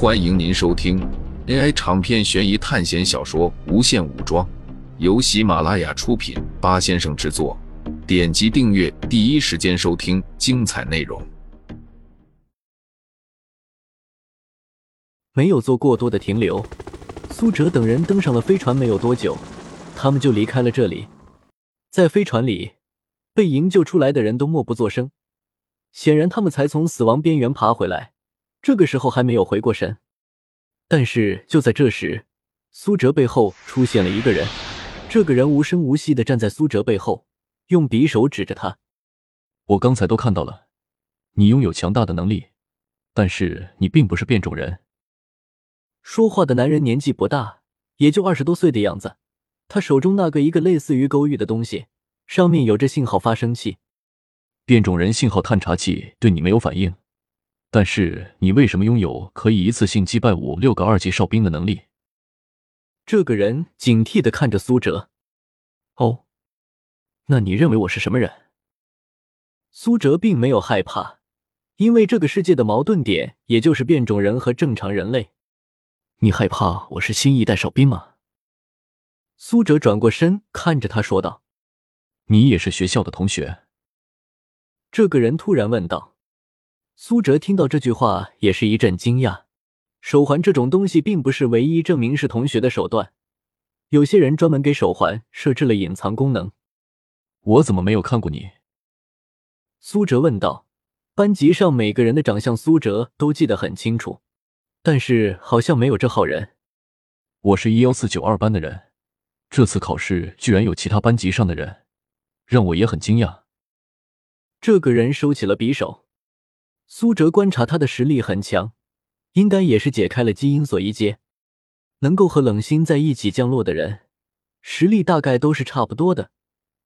欢迎您收听 AI 长篇悬疑探险小说《无限武装》，由喜马拉雅出品，八先生制作。点击订阅，第一时间收听精彩内容。没有做过多的停留，苏哲等人登上了飞船，没有多久，他们就离开了这里。在飞船里，被营救出来的人都默不作声，显然他们才从死亡边缘爬回来。这个时候还没有回过神，但是就在这时，苏哲背后出现了一个人。这个人无声无息的站在苏哲背后，用匕首指着他：“我刚才都看到了，你拥有强大的能力，但是你并不是变种人。”说话的男人年纪不大，也就二十多岁的样子。他手中那个一个类似于勾玉的东西，上面有着信号发生器。变种人信号探查器对你没有反应。但是你为什么拥有可以一次性击败五六个二级哨兵的能力？这个人警惕的看着苏哲。哦，那你认为我是什么人？苏哲并没有害怕，因为这个世界的矛盾点也就是变种人和正常人类。你害怕我是新一代哨兵吗？苏哲转过身看着他说道：“你也是学校的同学？”这个人突然问道。苏哲听到这句话也是一阵惊讶。手环这种东西并不是唯一证明是同学的手段，有些人专门给手环设置了隐藏功能。我怎么没有看过你？苏哲问道。班级上每个人的长相，苏哲都记得很清楚，但是好像没有这号人。我是一幺四九二班的人，这次考试居然有其他班级上的人，让我也很惊讶。这个人收起了匕首。苏哲观察他的实力很强，应该也是解开了基因锁一阶。能够和冷心在一起降落的人，实力大概都是差不多的。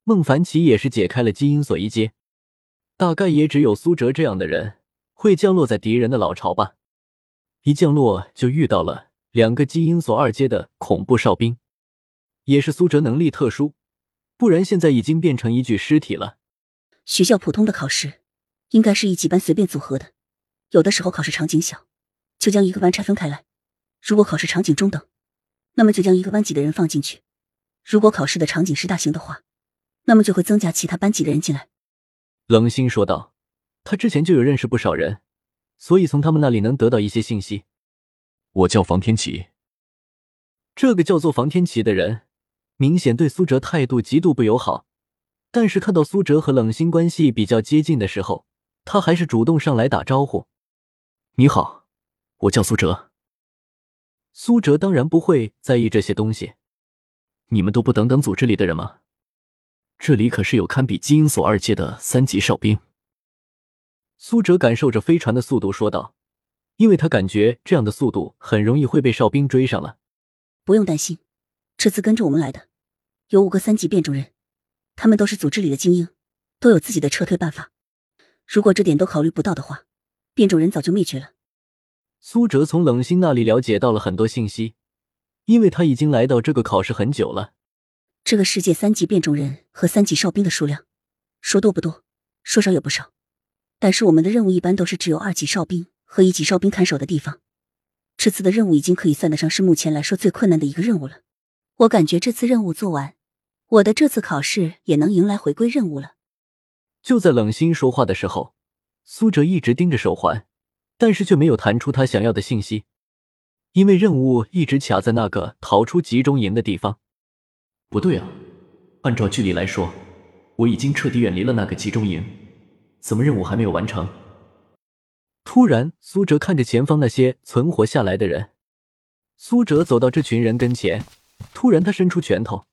孟凡奇也是解开了基因锁一阶，大概也只有苏哲这样的人会降落在敌人的老巢吧。一降落就遇到了两个基因锁二阶的恐怖哨兵，也是苏哲能力特殊，不然现在已经变成一具尸体了。学校普通的考试。应该是一几班随便组合的，有的时候考试场景小，就将一个班拆分开来；如果考试场景中等，那么就将一个班级的人放进去；如果考试的场景是大型的话，那么就会增加其他班级的人进来。冷心说道：“他之前就有认识不少人，所以从他们那里能得到一些信息。”我叫房天琪。这个叫做房天琪的人，明显对苏哲态度极度不友好，但是看到苏哲和冷心关系比较接近的时候。他还是主动上来打招呼：“你好，我叫苏哲。”苏哲当然不会在意这些东西。你们都不等等组织里的人吗？这里可是有堪比基因锁二阶的三级哨兵。苏哲感受着飞船的速度说道：“因为他感觉这样的速度很容易会被哨兵追上了。”不用担心，这次跟着我们来的有五个三级变种人，他们都是组织里的精英，都有自己的撤退办法。如果这点都考虑不到的话，变种人早就灭绝了。苏哲从冷心那里了解到了很多信息，因为他已经来到这个考试很久了。这个世界三级变种人和三级哨兵的数量，说多不多，说少也不少。但是我们的任务一般都是只有二级哨兵和一级哨兵看守的地方。这次的任务已经可以算得上是目前来说最困难的一个任务了。我感觉这次任务做完，我的这次考试也能迎来回归任务了。就在冷心说话的时候，苏哲一直盯着手环，但是却没有弹出他想要的信息，因为任务一直卡在那个逃出集中营的地方。不对啊，按照距离来说，我已经彻底远离了那个集中营，怎么任务还没有完成？突然，苏哲看着前方那些存活下来的人，苏哲走到这群人跟前，突然他伸出拳头，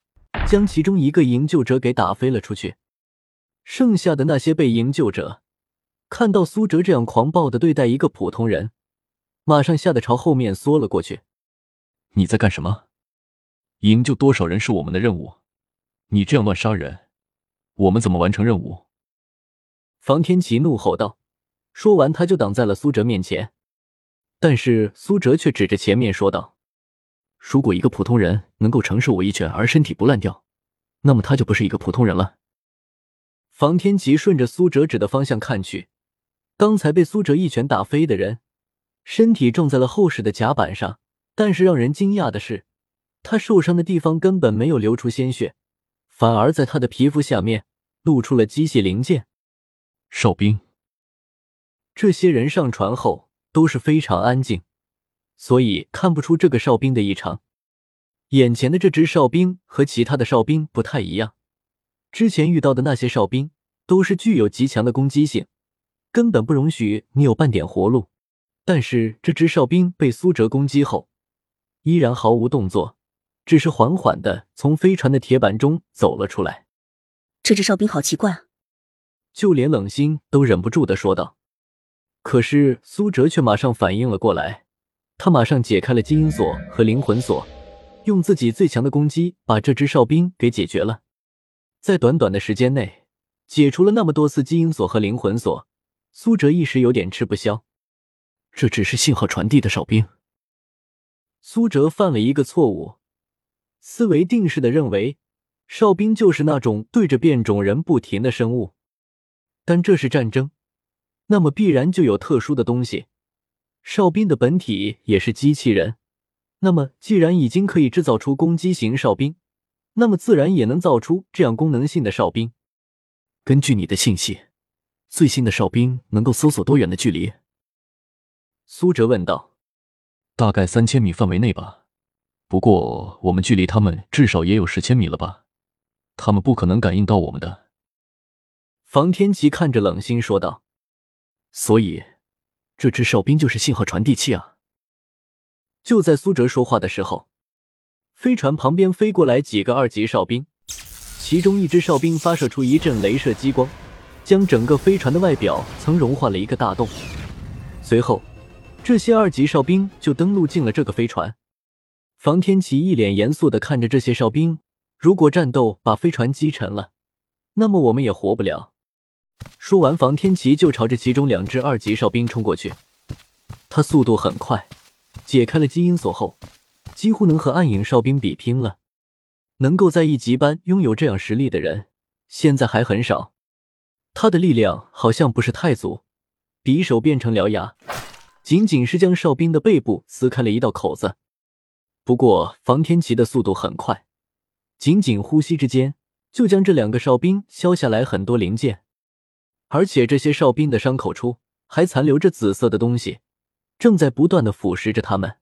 将其中一个营救者给打飞了出去。剩下的那些被营救者看到苏哲这样狂暴的对待一个普通人，马上吓得朝后面缩了过去。你在干什么？营救多少人是我们的任务，你这样乱杀人，我们怎么完成任务？房天琪怒吼道。说完，他就挡在了苏哲面前。但是苏哲却指着前面说道：“如果一个普通人能够承受我一拳而身体不烂掉，那么他就不是一个普通人了。”房天琪顺着苏哲指的方向看去，刚才被苏哲一拳打飞的人，身体撞在了厚实的甲板上。但是让人惊讶的是，他受伤的地方根本没有流出鲜血，反而在他的皮肤下面露出了机械零件。哨兵，这些人上船后都是非常安静，所以看不出这个哨兵的异常。眼前的这只哨兵和其他的哨兵不太一样，之前遇到的那些哨兵都是具有极强的攻击性，根本不容许你有半点活路。但是这只哨兵被苏哲攻击后，依然毫无动作，只是缓缓的从飞船的铁板中走了出来。这只哨兵好奇怪啊！就连冷心都忍不住的说道。可是苏哲却马上反应了过来，他马上解开了基因锁和灵魂锁，用自己最强的攻击把这只哨兵给解决了。在短短的时间内，解除了那么多次基因锁和灵魂锁，苏哲一时有点吃不消。这只是信号传递的哨兵。苏哲犯了一个错误，思维定式的认为哨兵就是那种对着变种人不停的生物，但这是战争，那么必然就有特殊的东西。哨兵的本体也是机器人，那么既然已经可以制造出攻击型哨兵，那么自然也能造出这样功能性的哨兵。根据你的信息，最新的哨兵能够搜索多远的距离？苏哲问道。大概三千米范围内吧，不过我们距离他们至少也有十千米了吧？他们不可能感应到我们的。房天琪看着冷心说道：“所以，这只哨兵就是信号传递器啊！”就在苏哲说话的时候，飞船旁边飞过来几个二级哨兵，其中一只哨兵发射出一阵镭射激光，将整个飞船的外表层融化了一个大洞，随后。这些二级哨兵就登陆进了这个飞船。房天琪一脸严肃的看着这些哨兵，如果战斗把飞船击沉了，那么我们也活不了。说完，房天琪就朝着其中两只二级哨兵冲过去。他速度很快，解开了基因锁后，几乎能和暗影哨兵比拼了。能够在一级班拥有这样实力的人，现在还很少。他的力量好像不是太足，匕首变成獠牙。仅仅是将哨兵的背部撕开了一道口子，不过房天琪的速度很快，仅仅呼吸之间就将这两个哨兵削下来很多零件，而且这些哨兵的伤口处还残留着紫色的东西，正在不断的腐蚀着他们。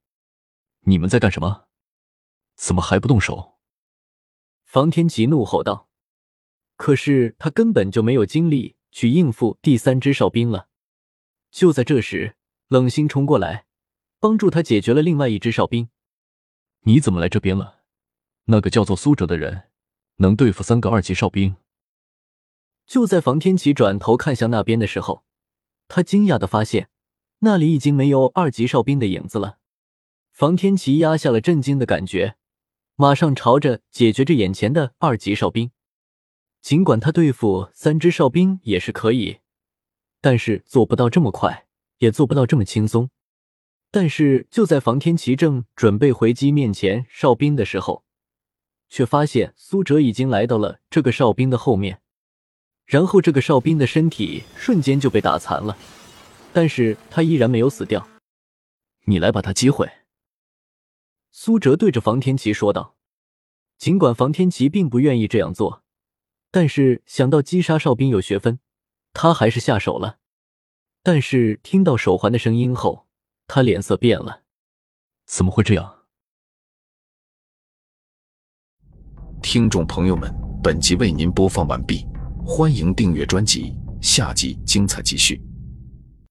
你们在干什么？怎么还不动手？房天琪怒吼道。可是他根本就没有精力去应付第三只哨兵了。就在这时。冷心冲过来，帮助他解决了另外一只哨兵。你怎么来这边了？那个叫做苏哲的人能对付三个二级哨兵。就在房天琪转头看向那边的时候，他惊讶的发现那里已经没有二级哨兵的影子了。房天琪压下了震惊的感觉，马上朝着解决这眼前的二级哨兵。尽管他对付三只哨兵也是可以，但是做不到这么快。也做不到这么轻松，但是就在房天琪正准备回击面前哨兵的时候，却发现苏哲已经来到了这个哨兵的后面，然后这个哨兵的身体瞬间就被打残了，但是他依然没有死掉。你来把他击毁。”苏哲对着房天琪说道。尽管房天琪并不愿意这样做，但是想到击杀哨兵有学分，他还是下手了。但是听到手环的声音后，他脸色变了。怎么会这样？听众朋友们，本集为您播放完毕，欢迎订阅专辑，下集精彩继续。